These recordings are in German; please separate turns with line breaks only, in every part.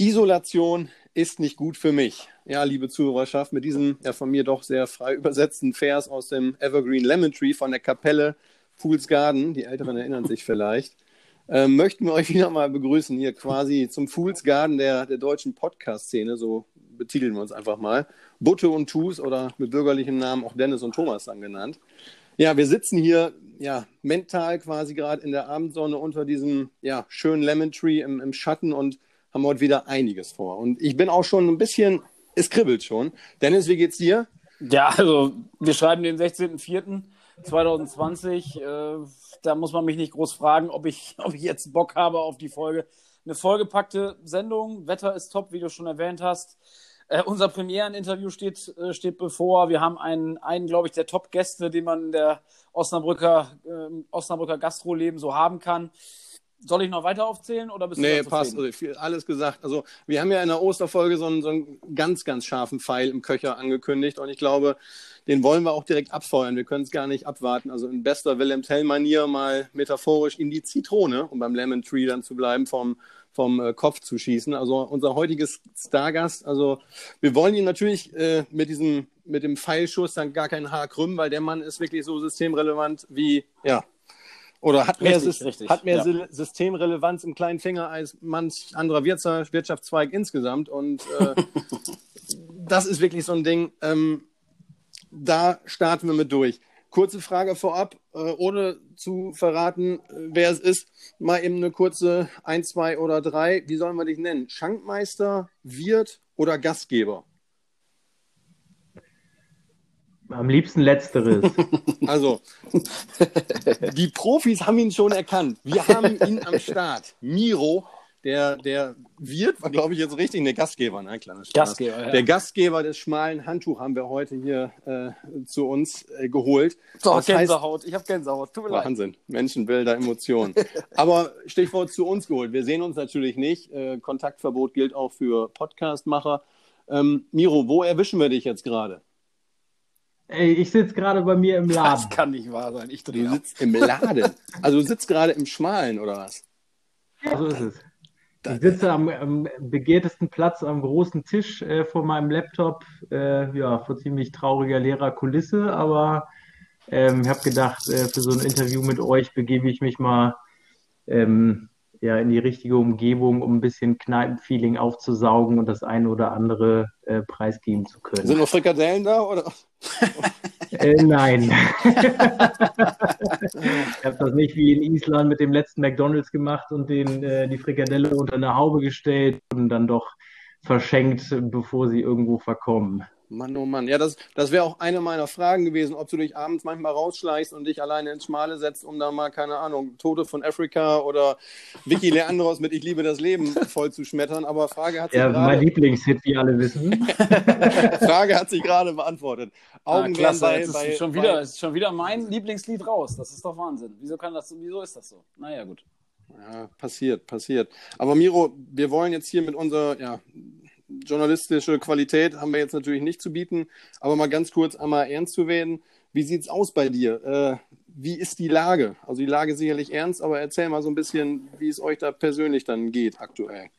Isolation ist nicht gut für mich. Ja, liebe Zuhörerschaft, mit diesem ja von mir doch sehr frei übersetzten Vers aus dem Evergreen Lemon Tree von der Kapelle Fools Garden, die Älteren erinnern sich vielleicht, äh, möchten wir euch wieder mal begrüßen hier quasi zum Fools Garden der, der deutschen Podcast-Szene, so betiteln wir uns einfach mal. Butte und Tus oder mit bürgerlichem Namen auch Dennis und Thomas dann genannt. Ja, wir sitzen hier ja mental quasi gerade in der Abendsonne unter diesem ja, schönen Lemon Tree im, im Schatten und haben heute wieder einiges vor. Und ich bin auch schon ein bisschen, es kribbelt schon. Dennis, wie geht's dir?
Ja, also wir schreiben den 16.04.2020. Äh, da muss man mich nicht groß fragen, ob ich, ob ich jetzt Bock habe auf die Folge. Eine vollgepackte Sendung. Wetter ist top, wie du schon erwähnt hast. Äh, unser Premiereninterview steht, äh, steht bevor. Wir haben einen, einen glaube ich, der Top-Gäste, den man in der Osnabrücker, äh, Osnabrücker Gastroleben so haben kann. Soll ich noch weiter aufzählen oder bist
nee, du passt. Also, alles gesagt. Also wir haben ja in der Osterfolge so einen, so einen ganz, ganz scharfen Pfeil im Köcher angekündigt und ich glaube, den wollen wir auch direkt abfeuern. Wir können es gar nicht abwarten. Also in bester Wilhelm Tell-Manier mal metaphorisch in die Zitrone, um beim Lemon Tree dann zu bleiben, vom, vom äh, Kopf zu schießen. Also unser heutiges Stargast, also wir wollen ihn natürlich äh, mit diesem, mit dem Pfeilschuss dann gar kein Haar krümmen, weil der Mann ist wirklich so systemrelevant wie, ja, oder hat mehr, richtig, richtig, hat mehr ja. Systemrelevanz im kleinen Finger als manch anderer Wirtschaftszweig insgesamt. Und äh, das ist wirklich so ein Ding. Ähm, da starten wir mit durch. Kurze Frage vorab, äh, ohne zu verraten, äh, wer es ist. Mal eben eine kurze ein, zwei oder drei. Wie sollen wir dich nennen? Schankmeister, Wirt oder Gastgeber?
Am liebsten letzteres.
Also, die Profis haben ihn schon erkannt. Wir haben ihn am Start. Miro, der, der Wirt, war glaube ich jetzt richtig, der Gastgeber, ne? Kleiner Gastgeber, ja. Der Gastgeber des schmalen Handtuch haben wir heute hier äh, zu uns äh, geholt.
So, das Gänsehaut, heißt, ich habe Gänsehaut,
tut mir Wahnsinn, leid. Menschenbilder, Emotionen. Aber Stichwort zu uns geholt. Wir sehen uns natürlich nicht. Äh, Kontaktverbot gilt auch für Podcastmacher. Ähm, Miro, wo erwischen wir dich jetzt gerade?
Ey, ich sitze gerade bei mir im Laden.
Das kann nicht wahr sein. Ich
du sitzt im Laden. Also du sitzt gerade im Schmalen, oder was?
Ja, so ist es. Ich sitze am, am begehrtesten Platz am großen Tisch äh, vor meinem Laptop, äh, ja, vor ziemlich trauriger leerer Kulisse, aber ähm, ich habe gedacht, äh, für so ein Interview mit euch begebe ich mich mal ähm, ja, in die richtige Umgebung, um ein bisschen Kneipenfeeling aufzusaugen und das eine oder andere äh, preisgeben zu können.
Sind noch Frikadellen da? Oder?
äh, nein. ich habe das nicht wie in Island mit dem letzten McDonalds gemacht und den, äh, die Frikadelle unter eine Haube gestellt und dann doch verschenkt, bevor sie irgendwo verkommen.
Mann, oh Mann. Ja, das, das wäre auch eine meiner Fragen gewesen, ob du dich abends manchmal rausschleichst und dich alleine ins Schmale setzt, um da mal, keine Ahnung, Tote von Afrika oder Vicky Leandros mit Ich liebe das Leben voll zu schmettern. Aber Frage hat sich
ja, gerade... mein Lieblingshit, wie alle wissen.
Frage hat sich gerade beantwortet.
Augen ah, klasse, bei, bei, ist, schon wieder, bei... ist schon wieder mein Lieblingslied raus. Das ist doch Wahnsinn. Wieso, kann das, wieso ist das so? Naja, gut.
Ja, passiert, passiert. Aber Miro, wir wollen jetzt hier mit unserer ja, journalistische Qualität haben wir jetzt natürlich nicht zu bieten, aber mal ganz kurz einmal ernst zu werden. Wie sieht es aus bei dir? Äh, wie ist die Lage? Also die Lage sicherlich ernst, aber erzähl mal so ein bisschen, wie es euch da persönlich dann geht aktuell.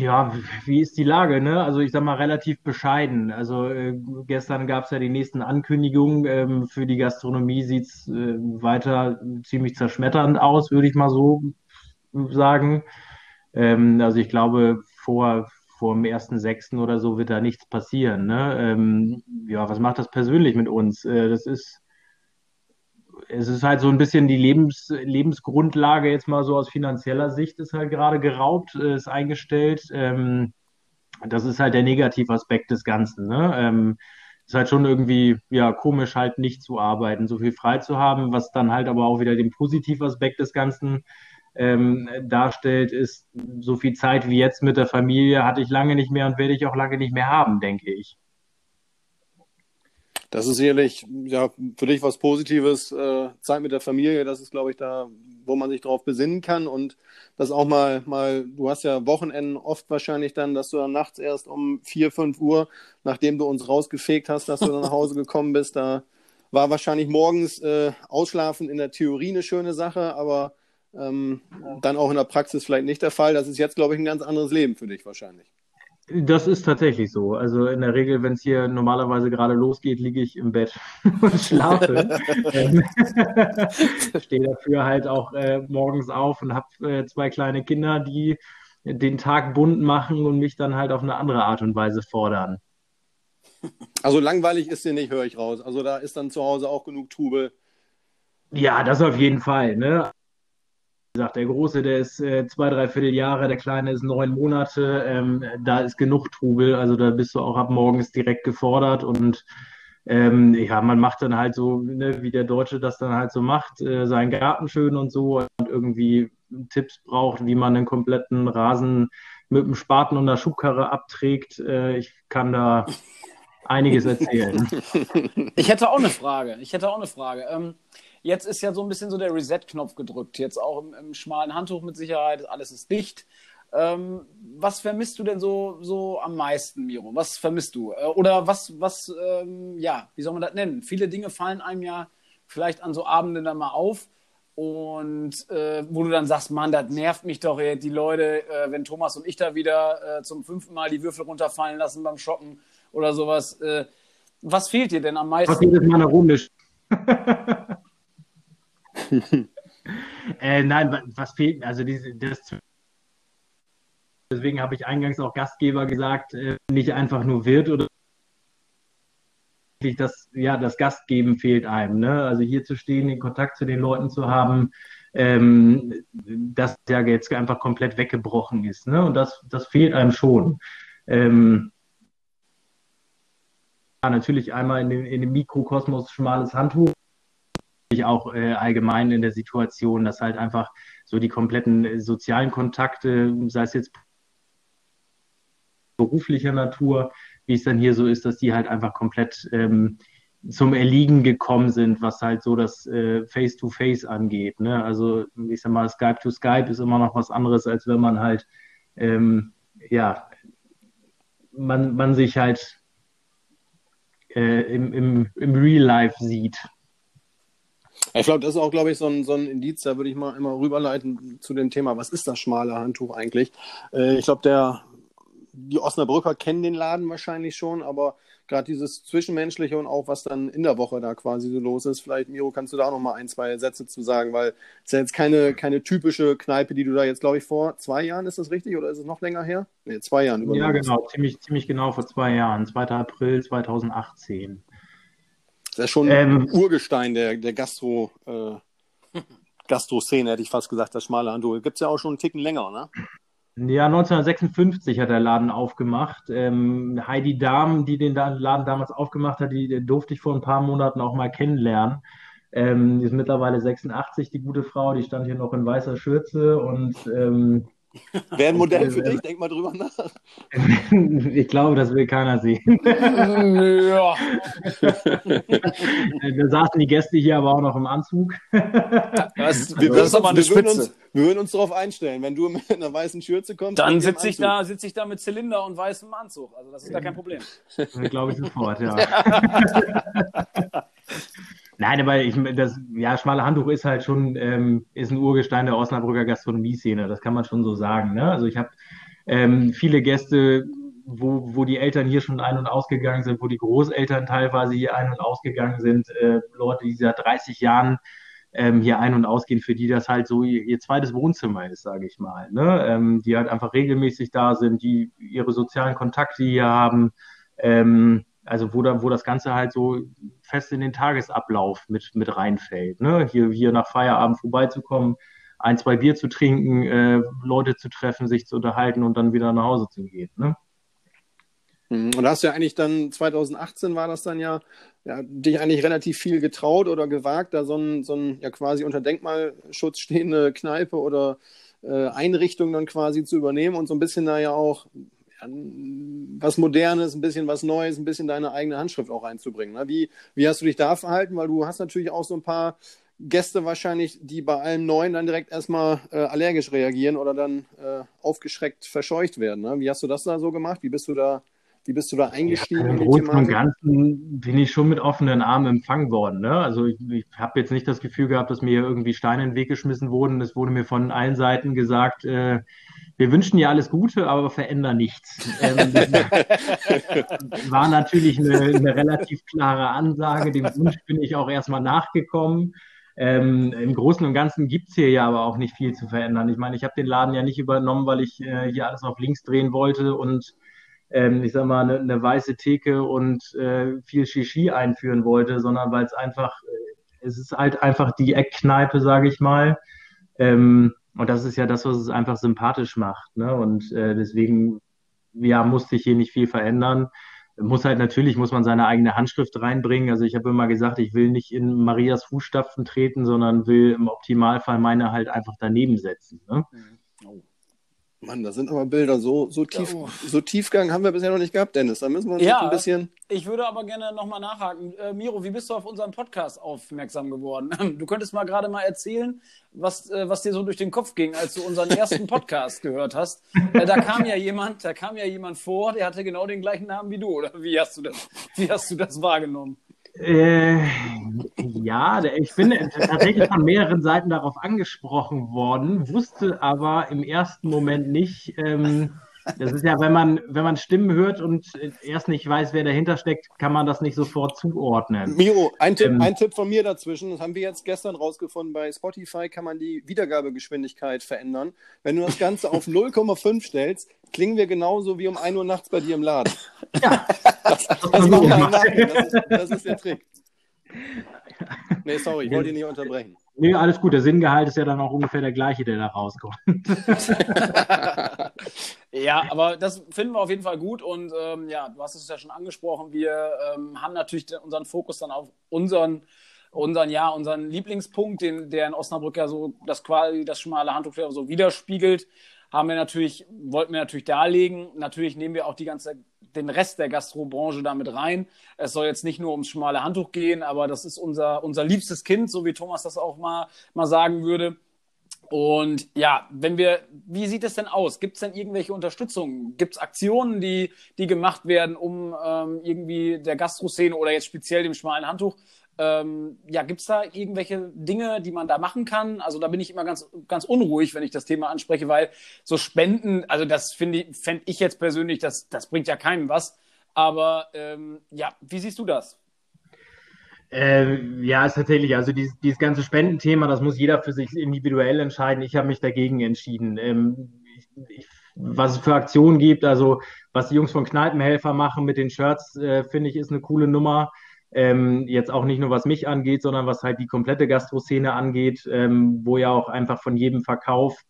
Ja, wie ist die Lage? Ne? Also ich sag mal relativ bescheiden. Also äh, gestern gab es ja die nächsten Ankündigungen. Ähm, für die Gastronomie sieht es äh, weiter ziemlich zerschmetternd aus, würde ich mal so sagen. Ähm, also ich glaube, vor vor dem ersten Sechsten oder so wird da nichts passieren. Ne? Ähm, ja, was macht das persönlich mit uns? Äh, das ist, es ist halt so ein bisschen die Lebens, Lebensgrundlage jetzt mal so aus finanzieller Sicht ist halt gerade geraubt, äh, ist eingestellt. Ähm, das ist halt der Negativaspekt des Ganzen. Ne? Ähm, ist halt schon irgendwie ja komisch halt nicht zu arbeiten, so viel frei zu haben, was dann halt aber auch wieder den Positivaspekt des Ganzen ähm, darstellt, ist so viel Zeit wie jetzt mit der Familie hatte ich lange nicht mehr und werde ich auch lange nicht mehr haben, denke ich.
Das ist sicherlich ja, für dich was Positives. Äh, Zeit mit der Familie, das ist, glaube ich, da, wo man sich drauf besinnen kann. Und das auch mal, mal, du hast ja Wochenenden oft wahrscheinlich dann, dass du dann nachts erst um 4, 5 Uhr, nachdem du uns rausgefegt hast, dass du dann nach Hause gekommen bist, da war wahrscheinlich morgens äh, Ausschlafen in der Theorie eine schöne Sache, aber ähm, dann auch in der Praxis vielleicht nicht der Fall. Das ist jetzt, glaube ich, ein ganz anderes Leben für dich wahrscheinlich.
Das ist tatsächlich so. Also in der Regel, wenn es hier normalerweise gerade losgeht, liege ich im Bett und schlafe. Ähm, Stehe dafür halt auch äh, morgens auf und habe äh, zwei kleine Kinder, die den Tag bunt machen und mich dann halt auf eine andere Art und Weise fordern.
Also langweilig ist dir nicht, höre ich raus. Also da ist dann zu Hause auch genug Trubel.
Ja, das auf jeden Fall. Ne? Gesagt, der Große, der ist äh, zwei, dreiviertel Jahre, der Kleine ist neun Monate. Ähm, da ist genug Trubel. Also da bist du auch ab morgens direkt gefordert und ähm, ja, man macht dann halt so, ne, wie der Deutsche das dann halt so macht, äh, seinen Garten schön und so und irgendwie Tipps braucht, wie man einen kompletten Rasen mit dem Spaten und der Schubkarre abträgt. Äh, ich kann da einiges erzählen.
Ich hätte auch eine Frage. Ich hätte auch eine Frage. Ähm, jetzt ist ja so ein bisschen so der Reset-Knopf gedrückt. Jetzt auch im, im, schmalen Handtuch mit Sicherheit. Alles ist dicht. Ähm, was vermisst du denn so, so am meisten, Miro? Was vermisst du? Äh, oder was, was, ähm, ja, wie soll man das nennen? Viele Dinge fallen einem ja vielleicht an so Abenden dann mal auf. Und äh, wo du dann sagst, Mann, das nervt mich doch, ey, die Leute, äh, wenn Thomas und ich da wieder äh, zum fünften Mal die Würfel runterfallen lassen beim Shoppen oder sowas. Äh, was fehlt dir denn am meisten? Was
jedes Mal Runde. äh, nein, was fehlt, also diese, das, deswegen habe ich eingangs auch Gastgeber gesagt, äh, nicht einfach nur Wirt oder das, ja, das Gastgeben fehlt einem. Ne? Also hier zu stehen, den Kontakt zu den Leuten zu haben, ähm, das ja jetzt einfach komplett weggebrochen ist. Ne? Und das, das fehlt einem schon. Ähm, natürlich einmal in dem, in dem Mikrokosmos schmales Handtuch, auch äh, allgemein in der Situation, dass halt einfach so die kompletten äh, sozialen Kontakte, sei es jetzt beruflicher Natur, wie es dann hier so ist, dass die halt einfach komplett ähm, zum Erliegen gekommen sind, was halt so das äh, Face-to-Face angeht. Ne? Also ich sag mal, Skype to Skype ist immer noch was anderes, als wenn man halt ähm, ja man, man sich halt äh, im, im, im Real Life sieht.
Ich glaube, das ist auch, glaube ich, so ein, so ein Indiz, da würde ich mal immer rüberleiten zu dem Thema, was ist das schmale Handtuch eigentlich? Äh, ich glaube, der die Osnabrücker kennen den Laden wahrscheinlich schon, aber gerade dieses Zwischenmenschliche und auch was dann in der Woche da quasi so los ist. Vielleicht, Miro, kannst du da auch noch mal ein, zwei Sätze zu sagen, weil es ist ja jetzt keine, keine typische Kneipe, die du da jetzt, glaube ich, vor zwei Jahren, ist das richtig oder ist es noch länger her? Nee, zwei Jahren.
Ja, genau, ziemlich, ziemlich genau vor zwei Jahren, 2. April 2018.
Das ist ja schon ähm, Urgestein der, der Gastro, äh, Gastro-Szene, hätte ich fast gesagt, das schmale Handel. Gibt es ja auch schon einen Ticken länger, ne?
Ja, 1956 hat der Laden aufgemacht. Ähm, Heidi Dahm, die den Laden damals aufgemacht hat, die, die, durfte ich vor ein paar Monaten auch mal kennenlernen. Ähm, die ist mittlerweile 86, die gute Frau. Die stand hier noch in weißer Schürze und ähm,
Wäre ein Modell für dich, denk mal drüber nach.
ich glaube, das will keiner sehen. ja. da saßen die Gäste hier aber auch noch im Anzug.
Das, wir, das ist aber eine wir, würden uns, wir würden uns darauf einstellen, wenn du mit einer weißen Schürze kommst.
Dann sitze ich, da, sitz ich da mit Zylinder und weißem Anzug. Also das ist da kein Problem.
glaube ich sofort, ja. Nein, aber ich, das ja, schmale Handtuch ist halt schon ähm, ist ein Urgestein der Osnabrücker Gastronomie-Szene. Das kann man schon so sagen. Ne? Also ich habe ähm, viele Gäste, wo, wo die Eltern hier schon ein- und ausgegangen sind, wo die Großeltern teilweise hier ein- und ausgegangen sind, äh, Leute, die seit 30 Jahren ähm, hier ein- und ausgehen, für die das halt so ihr, ihr zweites Wohnzimmer ist, sage ich mal. Ne? Ähm, die halt einfach regelmäßig da sind, die ihre sozialen Kontakte hier haben. Ähm, also wo, da, wo das Ganze halt so fest in den Tagesablauf mit, mit reinfällt. Ne? Hier, hier nach Feierabend vorbeizukommen, ein, zwei Bier zu trinken, äh, Leute zu treffen, sich zu unterhalten und dann wieder nach Hause zu gehen. Ne?
Mhm. Und da hast du ja eigentlich dann, 2018 war das dann ja, ja, dich eigentlich relativ viel getraut oder gewagt, da so ein, so ein ja quasi unter Denkmalschutz stehende Kneipe oder äh, Einrichtung dann quasi zu übernehmen und so ein bisschen da ja auch was Modernes, ein bisschen was Neues, ein bisschen deine eigene Handschrift auch einzubringen. Ne? Wie, wie hast du dich da verhalten? Weil du hast natürlich auch so ein paar Gäste wahrscheinlich, die bei allem Neuen dann direkt erstmal äh, allergisch reagieren oder dann äh, aufgeschreckt verscheucht werden. Ne? Wie hast du das da so gemacht? Wie bist du da Wie bist du da eingestiegen?
Ja, Im Großen und Ganzen bin ich schon mit offenen Armen empfangen worden. Ne? Also ich, ich habe jetzt nicht das Gefühl gehabt, dass mir irgendwie Steine in den Weg geschmissen wurden. Es wurde mir von allen Seiten gesagt, äh, wir wünschen dir alles Gute, aber verändern nichts. Ähm, war natürlich eine, eine, relativ klare Ansage. Dem Wunsch bin ich auch erstmal nachgekommen. Ähm, Im Großen und Ganzen gibt es hier ja aber auch nicht viel zu verändern. Ich meine, ich habe den Laden ja nicht übernommen, weil ich äh, hier alles auf links drehen wollte und ähm, ich sag mal, eine, eine weiße Theke und äh, viel Shishi einführen wollte, sondern weil es einfach, äh, es ist halt einfach die Eckkneipe, sage ich mal. Ähm, und das ist ja das, was es einfach sympathisch macht. Ne? Und äh, deswegen, ja, musste ich hier nicht viel verändern. Muss halt natürlich, muss man seine eigene Handschrift reinbringen. Also ich habe immer gesagt, ich will nicht in Marias Fußstapfen treten, sondern will im Optimalfall meine halt einfach daneben setzen. Ne? Mhm.
Mann, da sind aber Bilder so, so, tief, oh. so Tiefgang haben wir bisher noch nicht gehabt, Dennis. Da müssen wir uns
ja,
ein bisschen.
Ich würde aber gerne nochmal nachhaken. Äh, Miro, wie bist du auf unseren Podcast aufmerksam geworden? Du könntest mal gerade mal erzählen, was, äh, was dir so durch den Kopf ging, als du unseren ersten Podcast gehört hast. Äh, da kam ja jemand, da kam ja jemand vor, der hatte genau den gleichen Namen wie du, oder wie hast du das, wie hast du das wahrgenommen?
Äh, ja, ich bin tatsächlich von mehreren Seiten darauf angesprochen worden, wusste aber im ersten Moment nicht, ähm, das ist ja, wenn man, wenn man Stimmen hört und erst nicht weiß, wer dahinter steckt, kann man das nicht sofort zuordnen.
Miro, ein Tipp, ähm, ein Tipp von mir dazwischen, das haben wir jetzt gestern rausgefunden, bei Spotify kann man die Wiedergabegeschwindigkeit verändern. Wenn du das Ganze auf 0,5 stellst, klingen wir genauso wie um 1 Uhr nachts bei dir im Laden. Ja, das, das, das, ist, das ist der Trick. Nee, sorry, ich wollte dich nicht unterbrechen.
Nee, alles gut. Der Sinngehalt ist ja dann auch ungefähr der gleiche, der da rauskommt.
ja, aber das finden wir auf jeden Fall gut. Und ähm, ja, du hast es ja schon angesprochen. Wir ähm, haben natürlich unseren Fokus dann auf unseren, unseren, ja, unseren Lieblingspunkt, den, der in Osnabrück ja so das quasi das schmale Handtuch so widerspiegelt haben wir natürlich, wollten wir natürlich darlegen. Natürlich nehmen wir auch die ganze, den Rest der Gastrobranche damit rein. Es soll jetzt nicht nur ums schmale Handtuch gehen, aber das ist unser, unser liebstes Kind, so wie Thomas das auch mal, mal sagen würde. Und ja, wenn wir, wie sieht es denn aus? Gibt es denn irgendwelche Unterstützung? Gibt es Aktionen, die, die gemacht werden, um ähm, irgendwie der Gastroszene oder jetzt speziell dem schmalen Handtuch ähm, ja, gibt es da irgendwelche Dinge, die man da machen kann? Also da bin ich immer ganz, ganz unruhig, wenn ich das Thema anspreche, weil so Spenden, also das finde ich, fände ich jetzt persönlich, das, das bringt ja keinem was. Aber ähm, ja, wie siehst du das?
Äh, ja, ist tatsächlich, also dieses, dieses ganze Spendenthema, das muss jeder für sich individuell entscheiden. Ich habe mich dagegen entschieden. Ähm, ich, ich, was es für Aktionen gibt, also was die Jungs von Kneipenhelfer machen mit den Shirts, äh, finde ich, ist eine coole Nummer. Ähm, jetzt auch nicht nur was mich angeht, sondern was halt die komplette Gastroszene angeht, ähm, wo ja auch einfach von jedem Verkauf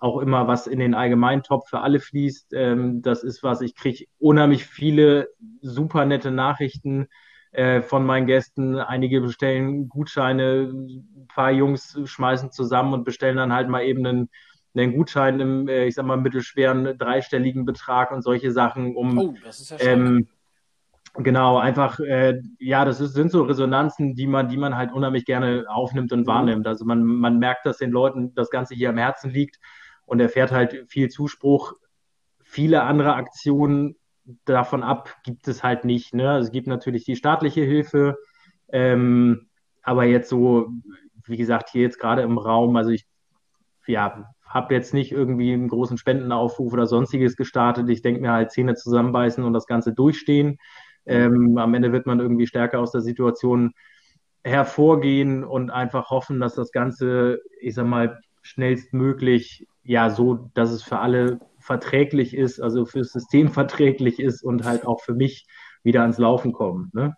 auch immer was in den Allgemeintopf für alle fließt. Ähm, das ist was, ich kriege unheimlich viele super nette Nachrichten äh, von meinen Gästen. Einige bestellen Gutscheine, ein paar Jungs schmeißen zusammen und bestellen dann halt mal eben einen, einen Gutschein im, äh, ich sag mal, mittelschweren dreistelligen Betrag und solche Sachen, um oh, ja ähm, Genau, einfach, äh, ja, das ist, sind so Resonanzen, die man, die man halt unheimlich gerne aufnimmt und mhm. wahrnimmt. Also man, man merkt, dass den Leuten das Ganze hier am Herzen liegt und erfährt halt viel Zuspruch. Viele andere Aktionen davon ab gibt es halt nicht. Ne? Also es gibt natürlich die staatliche Hilfe, ähm, aber jetzt so, wie gesagt, hier jetzt gerade im Raum, also ich, ja, habe jetzt nicht irgendwie einen großen Spendenaufruf oder sonstiges gestartet. Ich denke mir halt Zähne zusammenbeißen und das Ganze durchstehen. Ähm, am Ende wird man irgendwie stärker aus der Situation hervorgehen und einfach hoffen, dass das Ganze, ich sag mal, schnellstmöglich, ja, so, dass es für alle verträglich ist, also fürs System verträglich ist und halt auch für mich wieder ans Laufen kommt. Ne?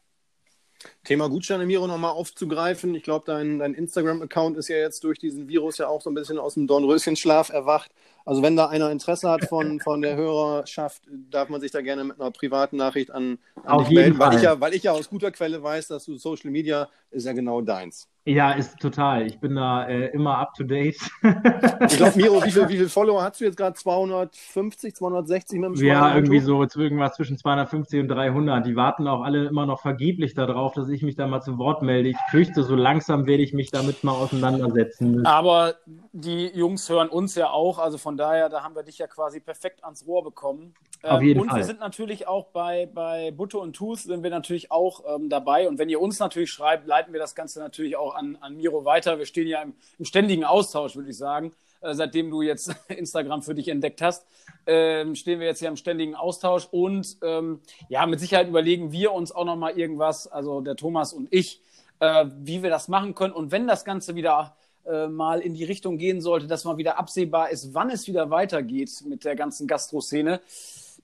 Thema Gutscheine, Miro, nochmal aufzugreifen. Ich glaube, dein, dein Instagram-Account ist ja jetzt durch diesen Virus ja auch so ein bisschen aus dem Dornröschenschlaf erwacht. Also wenn da einer Interesse hat von, von der Hörerschaft, darf man sich da gerne mit einer privaten Nachricht an, an
dich melden,
weil ich, ja, weil ich ja aus guter Quelle weiß, dass du Social Media ist ja genau deins.
Ja, ist total. Ich bin da äh, immer up to date.
ich glaube, Miro, wie viele wie viel Follower hast du jetzt gerade? 250, 260 mit
dem Ja, irgendwie so irgendwas zwischen 250 und 300. Die warten auch alle immer noch vergeblich darauf, dass ich mich da mal zu Wort melde. Ich fürchte, so langsam werde ich mich damit mal auseinandersetzen müssen.
Aber die Jungs hören uns ja auch, also von daher, da haben wir dich ja quasi perfekt ans Rohr bekommen.
Auf jeden
ähm, und
Fall.
wir sind natürlich auch bei, bei Butte und Tooth sind wir natürlich auch ähm, dabei. Und wenn ihr uns natürlich schreibt, leiten wir das Ganze natürlich auch an, an Miro weiter. Wir stehen ja im, im ständigen Austausch, würde ich sagen. Äh, seitdem du jetzt Instagram für dich entdeckt hast, ähm, stehen wir jetzt hier im ständigen Austausch und ähm, ja, mit Sicherheit überlegen wir uns auch nochmal irgendwas, also der Thomas und ich, äh, wie wir das machen können. Und wenn das Ganze wieder äh, mal in die Richtung gehen sollte, dass mal wieder absehbar ist, wann es wieder weitergeht mit der ganzen Gastroszene,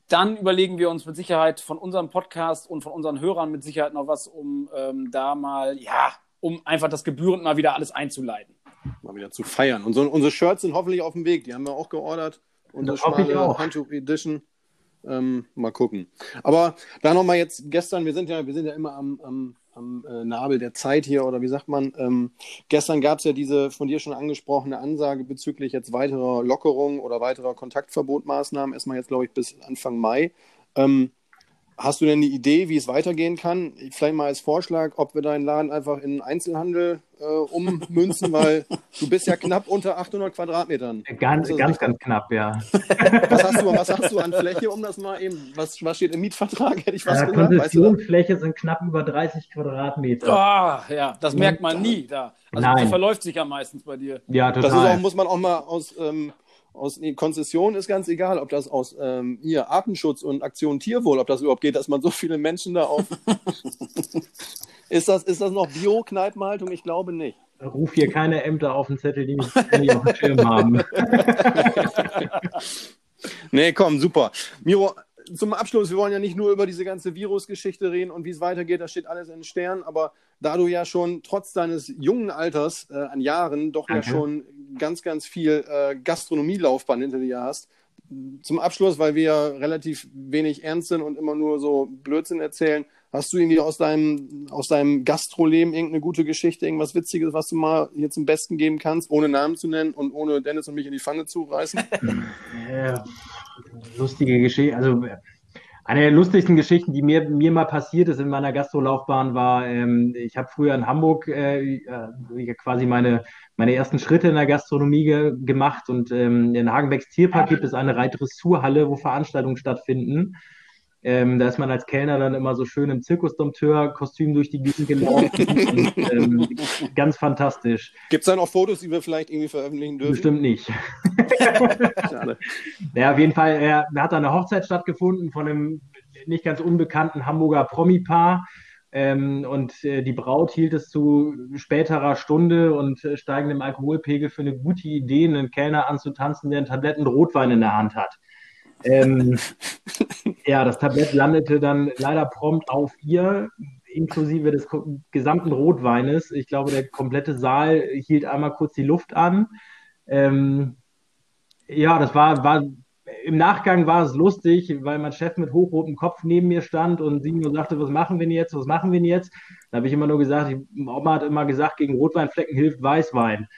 dann überlegen wir uns mit Sicherheit von unserem Podcast und von unseren Hörern mit Sicherheit noch was, um ähm, da mal, ja, um einfach das gebührend mal wieder alles einzuleiten.
Mal wieder zu feiern. Und so, unsere Shirts sind hoffentlich auf dem Weg. Die haben wir auch geordert. Unsere schmale Handtuch Edition. Ähm, mal gucken. Aber da nochmal jetzt gestern, wir sind ja, wir sind ja immer am, am am äh, Nabel der Zeit hier oder wie sagt man. Ähm, gestern gab es ja diese von dir schon angesprochene Ansage bezüglich jetzt weiterer Lockerungen oder weiterer Kontaktverbotmaßnahmen. Erstmal jetzt, glaube ich, bis Anfang Mai. Ähm, Hast du denn eine Idee, wie es weitergehen kann? Vielleicht mal als Vorschlag, ob wir deinen Laden einfach in Einzelhandel äh, ummünzen, weil du bist ja knapp unter 800 Quadratmetern.
Ganz, ganz, ganz knapp, ja.
Was hast, du, was hast du an Fläche, um das mal eben, was, was steht im Mietvertrag, hätte ich
was äh, gesagt? Konzessionsfläche weißt du sind knapp über 30 Quadratmeter.
Ah, ja, das merkt man nie da. Also Nein. verläuft sich ja meistens bei dir.
Ja, total. Das ist auch, muss man auch mal aus... Ähm, aus nee, Konzession ist ganz egal, ob das aus ähm, hier Artenschutz und Aktion Tierwohl, ob das überhaupt geht, dass man so viele Menschen da auf. ist, das, ist das noch Bio-Kneipenhaltung? Ich glaube nicht.
Ruf hier keine Ämter auf den Zettel, die mich nicht auf dem Schirm haben.
nee, komm, super. Miro, zum Abschluss, wir wollen ja nicht nur über diese ganze Virusgeschichte reden und wie es weitergeht, das steht alles in den Sternen, aber da du ja schon trotz deines jungen Alters äh, an Jahren doch Danke. ja schon ganz, ganz viel äh, Gastronomielaufbahn hinter dir hast, zum Abschluss, weil wir relativ wenig ernst sind und immer nur so Blödsinn erzählen, hast du irgendwie aus deinem, aus deinem Gastroleben irgendeine gute Geschichte, irgendwas Witziges, was du mal hier zum Besten geben kannst, ohne Namen zu nennen und ohne Dennis und mich in die Pfanne zu reißen?
Ja, lustige Geschichte, also eine der lustigsten Geschichten, die mir, mir mal passiert ist in meiner Gastrolaufbahn, war, ähm, ich habe früher in Hamburg äh, äh, quasi meine, meine ersten Schritte in der Gastronomie ge gemacht und ähm, in Hagenbecks Tierpark gibt es eine Reitdressurhalle, wo Veranstaltungen stattfinden. Ähm, da ist man als Kellner dann immer so schön im Zirkusdompteur-Kostüm durch die Gegend gelaufen. und, ähm, ganz fantastisch.
Gibt es da noch Fotos, die wir vielleicht irgendwie veröffentlichen dürfen?
Bestimmt nicht. Schade. Ja, auf jeden Fall, er, hat da eine Hochzeit stattgefunden von einem nicht ganz unbekannten Hamburger Promi-Paar. Ähm, und äh, die Braut hielt es zu späterer Stunde und äh, steigendem Alkoholpegel für eine gute Idee, einen Kellner anzutanzen, der einen Tabletten Rotwein in der Hand hat. Ähm, ja, das Tablett landete dann leider prompt auf ihr, inklusive des gesamten Rotweines. Ich glaube, der komplette Saal hielt einmal kurz die Luft an. Ähm, ja, das war, war im Nachgang war es lustig, weil mein Chef mit hochrotem Kopf neben mir stand und sie nur sagte, was machen wir denn jetzt, was machen wir denn jetzt? Da habe ich immer nur gesagt, die Oma hat immer gesagt, gegen Rotweinflecken hilft Weißwein.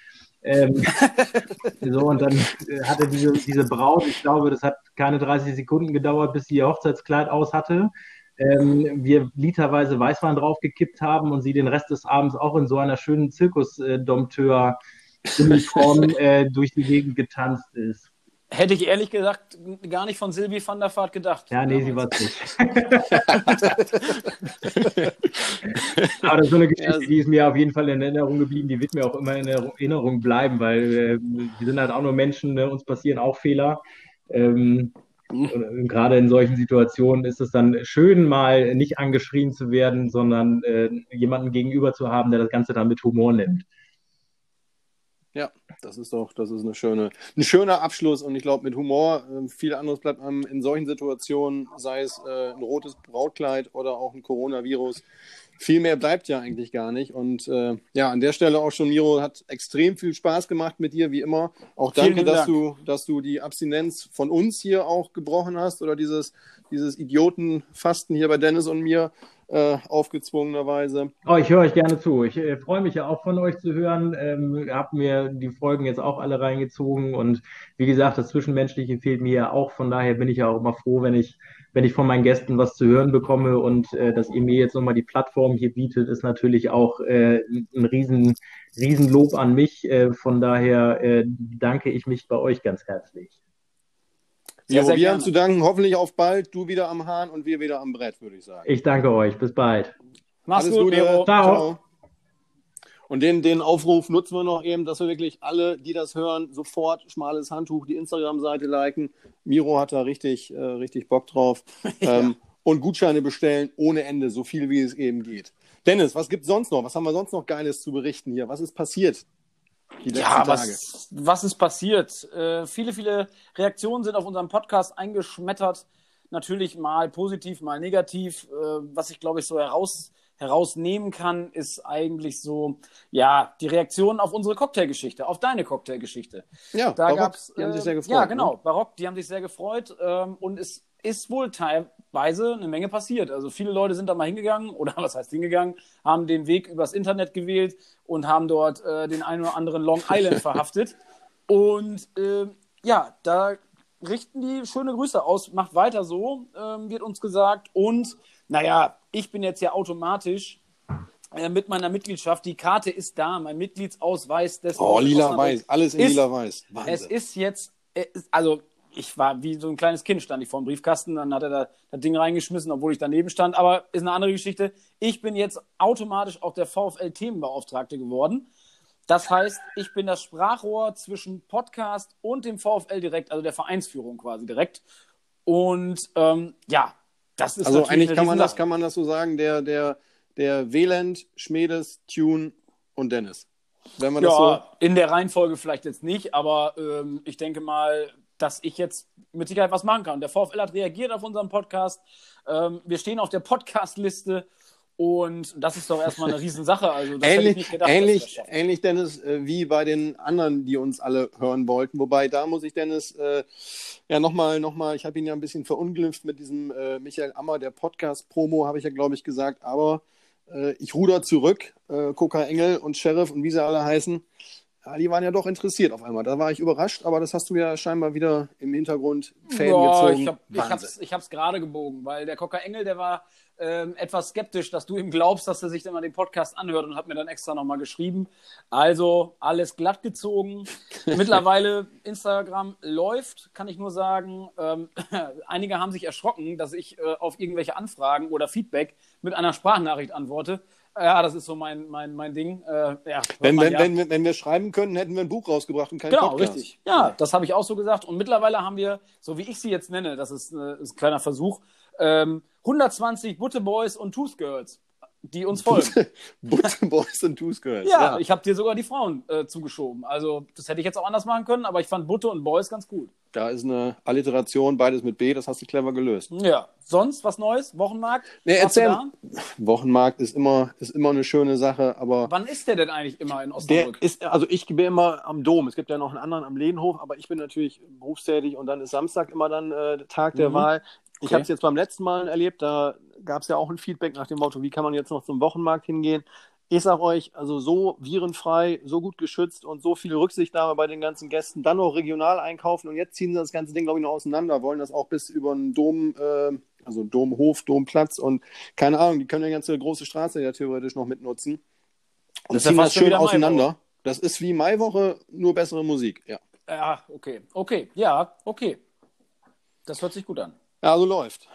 Ähm, so, und dann äh, hatte diese, diese Braut, ich glaube, das hat keine 30 Sekunden gedauert, bis sie ihr Hochzeitskleid aus hatte. Ähm, wir literweise Weißwein draufgekippt haben und sie den Rest des Abends auch in so einer schönen Zirkusdompteur-Uniform äh, durch die Gegend getanzt ist.
Hätte ich ehrlich gesagt gar nicht von Silvi van der Vaart gedacht.
Ja, nee, sie war es nicht. Aber das ist so eine Geschichte, die ist mir auf jeden Fall in Erinnerung geblieben. Die wird mir auch immer in Erinnerung bleiben, weil äh, wir sind halt auch nur Menschen, ne? uns passieren auch Fehler. Ähm, mhm. gerade in solchen Situationen ist es dann schön, mal nicht angeschrien zu werden, sondern äh, jemanden gegenüber zu haben, der das Ganze dann mit Humor nimmt.
Das ist doch, das ist eine schöne, ein schöner Abschluss. Und ich glaube mit Humor, äh, viel anderes bleibt einem in solchen Situationen, sei es äh, ein rotes Brautkleid oder auch ein Coronavirus, viel mehr bleibt ja eigentlich gar nicht. Und äh, ja, an der Stelle auch schon, Miro, hat extrem viel Spaß gemacht mit dir, wie immer. Auch danke, dass du, dass du die Abstinenz von uns hier auch gebrochen hast oder dieses, dieses Idiotenfasten hier bei Dennis und mir. äh, aufgezwungenerweise.
Oh, ich höre euch gerne zu. Ich äh, freue mich ja auch von euch zu hören. Ähm, habe mir die Folgen jetzt auch alle reingezogen und wie gesagt, das Zwischenmenschliche fehlt mir ja auch. Von daher bin ich ja auch immer froh, wenn ich wenn ich von meinen Gästen was zu hören bekomme und äh, dass ihr mir jetzt nochmal die Plattform hier bietet, ist natürlich auch äh, ein riesen, riesen Lob an mich. Äh, von daher äh, danke ich mich bei euch ganz herzlich.
Sehr, sehr wir haben zu danken. Hoffentlich auf bald. Du wieder am Hahn und wir wieder am Brett, würde ich sagen.
Ich danke euch. Bis bald.
Mach's Alles gut, Ciao. Ciao. Und den, den Aufruf nutzen wir noch eben, dass wir wirklich alle, die das hören, sofort schmales Handtuch, die Instagram-Seite liken. Miro hat da richtig, äh, richtig Bock drauf. ja. ähm, und Gutscheine bestellen ohne Ende, so viel wie es eben geht. Dennis, was gibt sonst noch? Was haben wir sonst noch Geiles zu berichten hier? Was ist passiert?
ja, was, was ist passiert? Äh, viele, viele Reaktionen sind auf unserem Podcast eingeschmettert. Natürlich mal positiv, mal negativ. Äh, was ich, glaube ich, so heraus, herausnehmen kann, ist eigentlich so, ja, die Reaktion auf unsere Cocktailgeschichte, auf deine Cocktailgeschichte.
Ja,
da
Barock,
gab's,
die haben sich sehr
äh,
gefreut.
Ja, genau,
ne?
Barock, die haben sich sehr gefreut ähm, und es ist wohl teilweise eine Menge passiert. Also viele Leute sind da mal hingegangen oder was heißt hingegangen, haben den Weg übers Internet gewählt und haben dort äh, den einen oder anderen Long Island verhaftet. Und äh, ja, da richten die schöne Grüße aus. Macht weiter so, ähm, wird uns gesagt. Und naja, ich bin jetzt ja automatisch äh, mit meiner Mitgliedschaft. Die Karte ist da, mein Mitgliedsausweis. Des
oh, lila-weiß, alles in lila-weiß.
Es ist jetzt, äh, also ich war wie so ein kleines Kind, stand ich vor dem Briefkasten, dann hat er da das Ding reingeschmissen, obwohl ich daneben stand. Aber ist eine andere Geschichte. Ich bin jetzt automatisch auch der VfL-Themenbeauftragte geworden. Das heißt, ich bin das Sprachrohr zwischen Podcast und dem VfL direkt, also der Vereinsführung quasi direkt. Und ähm, ja, das ist
also eigentlich kann man das kann man das so sagen, der der der Wieland, Schmedes, Tune und Dennis.
Wenn man ja, das so in der Reihenfolge vielleicht jetzt nicht, aber ähm, ich denke mal, dass ich jetzt mit Sicherheit was machen kann. Der VfL hat reagiert auf unseren Podcast. Ähm, wir stehen auf der Podcast-Liste und das ist doch erstmal eine Riesensache. Also,
ähnlich, gedacht, ähnlich, ähnlich, Dennis, äh, wie bei den anderen, die uns alle hören wollten. Wobei, da muss ich Dennis äh, ja nochmal, noch mal, ich habe ihn ja ein bisschen verunglimpft mit diesem äh, Michael Ammer, der Podcast-Promo, habe ich ja, glaube ich, gesagt. Aber äh, ich ruder zurück. Äh, Coca Engel und Sheriff und wie sie alle heißen ja, die waren ja doch interessiert auf einmal. Da war ich überrascht, aber das hast du ja scheinbar wieder im Hintergrund Fan ja, gezogen.
Ich, hab, ich hab's, gerade gebogen, weil der Cocker Engel, der war ähm, etwas skeptisch, dass du ihm glaubst, dass er sich dann mal den Podcast anhört und hat mir dann extra nochmal geschrieben. Also alles glatt gezogen. Mittlerweile Instagram läuft, kann ich nur sagen. Ähm, einige haben sich erschrocken, dass ich äh, auf irgendwelche Anfragen oder Feedback mit einer Sprachnachricht antworte. Ja, das ist so mein, mein, mein Ding. Äh, ja,
wenn, wenn, ja. wenn, wenn wir schreiben könnten, hätten wir ein Buch rausgebracht und kein genau, Podcast. Genau, richtig.
Ja, das habe ich auch so gesagt. Und mittlerweile haben wir, so wie ich sie jetzt nenne, das ist, äh, ist ein kleiner Versuch, ähm, 120 Butte Boys und Tooth Girls die uns folgen.
Butte Boys und Tooth Girls.
Ja, ja, ich habe dir sogar die Frauen äh, zugeschoben. Also das hätte ich jetzt auch anders machen können, aber ich fand Butte und Boys ganz gut.
Da ist eine Alliteration, beides mit B, das hast du clever gelöst.
Ja. Sonst was Neues? Wochenmarkt?
Nee, erzähl. Wochenmarkt ist immer, ist immer eine schöne Sache, aber.
Wann ist der denn eigentlich immer in Osnabrück?
Der ist, also ich bin immer am Dom. Es gibt ja noch einen anderen am Lehnhof, aber ich bin natürlich berufstätig und dann ist Samstag immer dann äh, Tag der mhm. Wahl. Ich okay. habe es jetzt beim letzten Mal erlebt, da gab es ja auch ein Feedback nach dem Motto, wie kann man jetzt noch zum Wochenmarkt hingehen? Ich sage euch, also so virenfrei, so gut geschützt und so viel Rücksichtnahme bei den ganzen Gästen, dann noch regional einkaufen und jetzt ziehen sie das ganze Ding, glaube ich, noch auseinander, wollen das auch bis über einen Dom, äh, also Domhof, Domplatz und keine Ahnung, die können die ganze große Straße ja theoretisch noch mitnutzen und das ziehen das schön auseinander. Das ist wie Maiwoche, nur bessere Musik, ja.
Ja, okay, okay, ja, okay. Das hört sich gut an.
Ja, also läuft.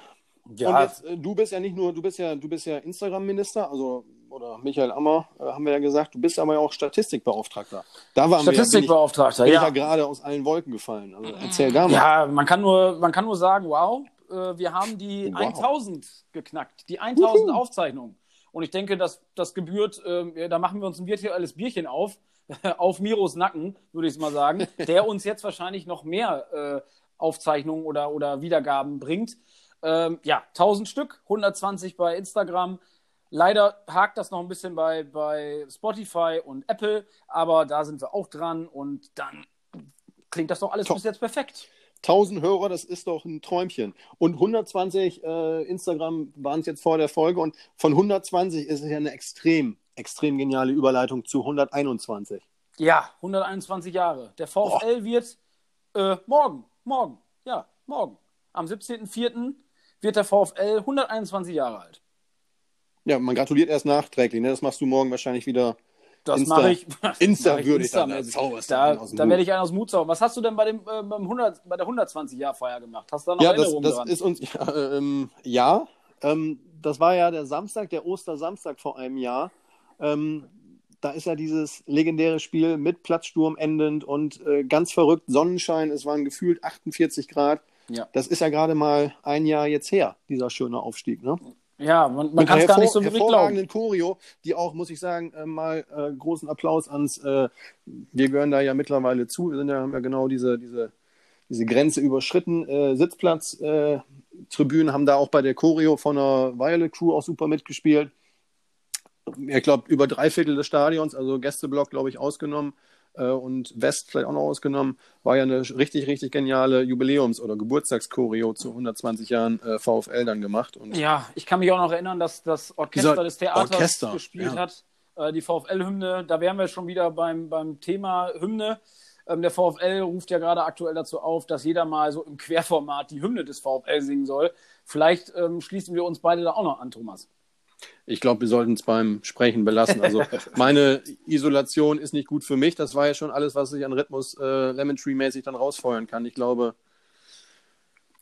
Ja. Und jetzt, äh, du bist ja nicht nur, du bist ja, du bist ja Instagram-Minister, also oder Michael Ammer, äh, haben wir ja gesagt, du bist aber ja auch Statistikbeauftragter.
Da waren Statistikbeauftragter,
wir ja. Bin ich ja gerade aus allen Wolken gefallen. Also erzähl da mal.
Ja, man kann nur, man kann nur sagen, wow, äh, wir haben die wow. 1000 geknackt, die 1000 Uhu. Aufzeichnungen. Und ich denke, dass das gebührt, äh, da machen wir uns ein virtuelles Bierchen auf, auf Miros Nacken, würde ich es mal sagen, der uns jetzt wahrscheinlich noch mehr äh, Aufzeichnungen oder, oder Wiedergaben bringt. Ähm, ja, 1000 Stück, 120 bei Instagram. Leider hakt das noch ein bisschen bei, bei Spotify und Apple, aber da sind wir auch dran und dann klingt das doch alles Top. bis jetzt perfekt.
1000 Hörer, das ist doch ein Träumchen. Und 120 äh, Instagram waren es jetzt vor der Folge und von 120 ist es ja eine extrem, extrem geniale Überleitung zu 121.
Ja, 121 Jahre. Der VfL Boah. wird äh, morgen, morgen, ja, morgen, am 17.04. wird der VfL 121 Jahre alt.
Ja, man gratuliert erst nachträglich. Ne? Das machst du morgen wahrscheinlich wieder.
Das mache ich.
Insta würde ich
da, da, da werde ich einen aus Mut zaubern. Was hast du denn bei, dem, äh, beim 100, bei der 120-Jahr-Feier gemacht? Hast du da noch
ja,
Erinnerungen
das, das ist uns ja, ähm, ja ähm, das war ja der Samstag, der Ostersamstag vor einem Jahr. Ähm, da ist ja dieses legendäre Spiel mit Platzsturm endend und äh, ganz verrückt Sonnenschein. Es waren gefühlt 48 Grad. Ja. Das ist ja gerade mal ein Jahr jetzt her, dieser schöne Aufstieg. Ne?
Ja, man, man kann es gar nicht so wirklich
glauben. Choreo, die auch, muss ich sagen, äh, mal äh, großen Applaus ans, äh, wir gehören da ja mittlerweile zu, wir sind ja, haben ja genau diese, diese, diese Grenze überschritten. Äh, Sitzplatz, äh, Tribünen haben da auch bei der Choreo von der Violet Crew auch super mitgespielt. Ich glaube, über drei Viertel des Stadions, also Gästeblock, glaube ich, ausgenommen äh, und West vielleicht auch noch ausgenommen, war ja eine richtig, richtig geniale Jubiläums- oder Geburtstagschoreo zu 120 Jahren äh, VfL dann gemacht. Und
ja, ich kann mich auch noch erinnern, dass das Orchester des Theaters Orchester, gespielt ja. hat, äh, die VfL-Hymne. Da wären wir schon wieder beim, beim Thema Hymne. Ähm, der VfL ruft ja gerade aktuell dazu auf, dass jeder mal so im Querformat die Hymne des VfL singen soll. Vielleicht ähm, schließen wir uns beide da auch noch an, Thomas.
Ich glaube, wir sollten es beim Sprechen belassen. Also meine Isolation ist nicht gut für mich. Das war ja schon alles, was ich an Rhythmus äh, Lemon Tree-mäßig dann rausfeuern kann. Ich glaube,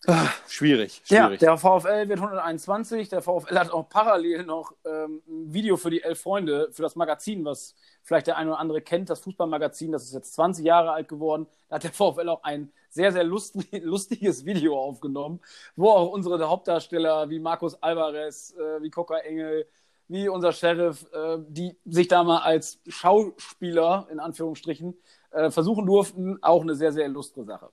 ah, schwierig, schwierig.
Ja, der VfL wird 121. Der VfL hat auch parallel noch ähm, ein Video für die Elf Freunde, für das Magazin, was vielleicht der eine oder andere kennt, das Fußballmagazin. Das ist jetzt 20 Jahre alt geworden. Da hat der VfL auch ein sehr, sehr lustig, lustiges Video aufgenommen, wo auch unsere Hauptdarsteller wie Markus Alvarez, äh, wie Coca Engel, wie unser Sheriff, äh, die sich da mal als Schauspieler, in Anführungsstrichen, äh, versuchen durften, auch eine sehr, sehr lustige Sache.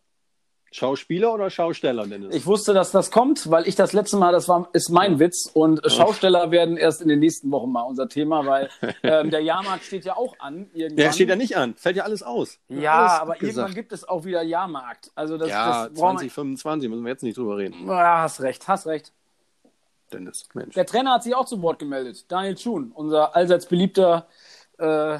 Schauspieler oder Schausteller, Dennis?
Ich wusste, dass das kommt, weil ich das letzte Mal, das war, ist mein ja. Witz und. Schausteller werden erst in den nächsten Wochen mal unser Thema, weil ähm, der Jahrmarkt steht ja auch an.
Irgendwann. Der steht ja nicht an, fällt ja alles aus.
Ja,
alles
aber irgendwann gibt es auch wieder Jahrmarkt. Also das,
ja, das 2025 müssen wir jetzt nicht drüber reden.
Ja, hast recht, hast recht.
Dennis, Mensch.
Der Trainer hat sich auch zu Wort gemeldet. Daniel Schuhn, unser allseits beliebter äh,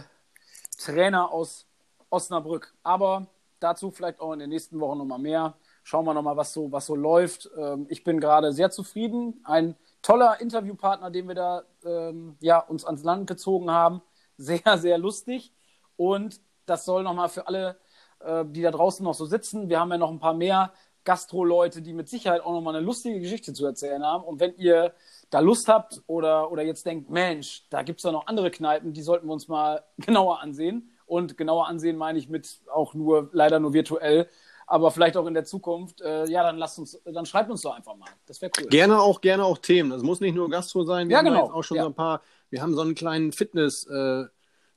Trainer aus Osnabrück. Aber dazu vielleicht auch in den nächsten Wochen nochmal mehr. Schauen wir nochmal, was so, was so läuft. Ähm, ich bin gerade sehr zufrieden. Ein toller Interviewpartner, den wir da ähm, ja, uns ans Land gezogen haben. Sehr, sehr lustig. Und das soll nochmal für alle, äh, die da draußen noch so sitzen. Wir haben ja noch ein paar mehr Gastro-Leute, die mit Sicherheit auch nochmal eine lustige Geschichte zu erzählen haben. Und wenn ihr da Lust habt oder, oder jetzt denkt, Mensch, da gibt es ja noch andere Kneipen, die sollten wir uns mal genauer ansehen und genauer ansehen meine ich mit auch nur, leider nur virtuell, aber vielleicht auch in der Zukunft, äh, ja, dann lasst uns, dann schreibt uns doch einfach mal. Das wäre cool.
Gerne auch, gerne auch Themen. Das muss nicht nur Gastro sein.
Wir ja, genau.
haben auch schon ja. so ein paar, wir haben so einen kleinen Fitness, äh,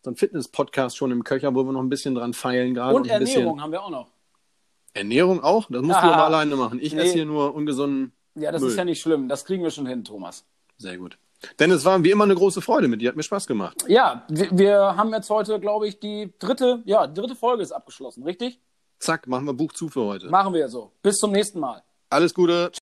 so einen Fitness-Podcast schon im Köcher, wo wir noch ein bisschen dran feilen gerade.
Und, und Ernährung haben wir auch noch.
Ernährung auch? Das musst Aha. du aber alleine machen. Ich nee. esse hier nur ungesunden.
Ja, das
Müll.
ist ja nicht schlimm. Das kriegen wir schon hin, Thomas.
Sehr gut. Denn es war wie immer eine große Freude mit dir, hat mir Spaß gemacht.
Ja, wir, haben jetzt heute, glaube ich, die dritte, ja, dritte Folge ist abgeschlossen, richtig?
Zack, machen wir Buch zu für heute.
Machen wir so. Bis zum nächsten Mal.
Alles Gute.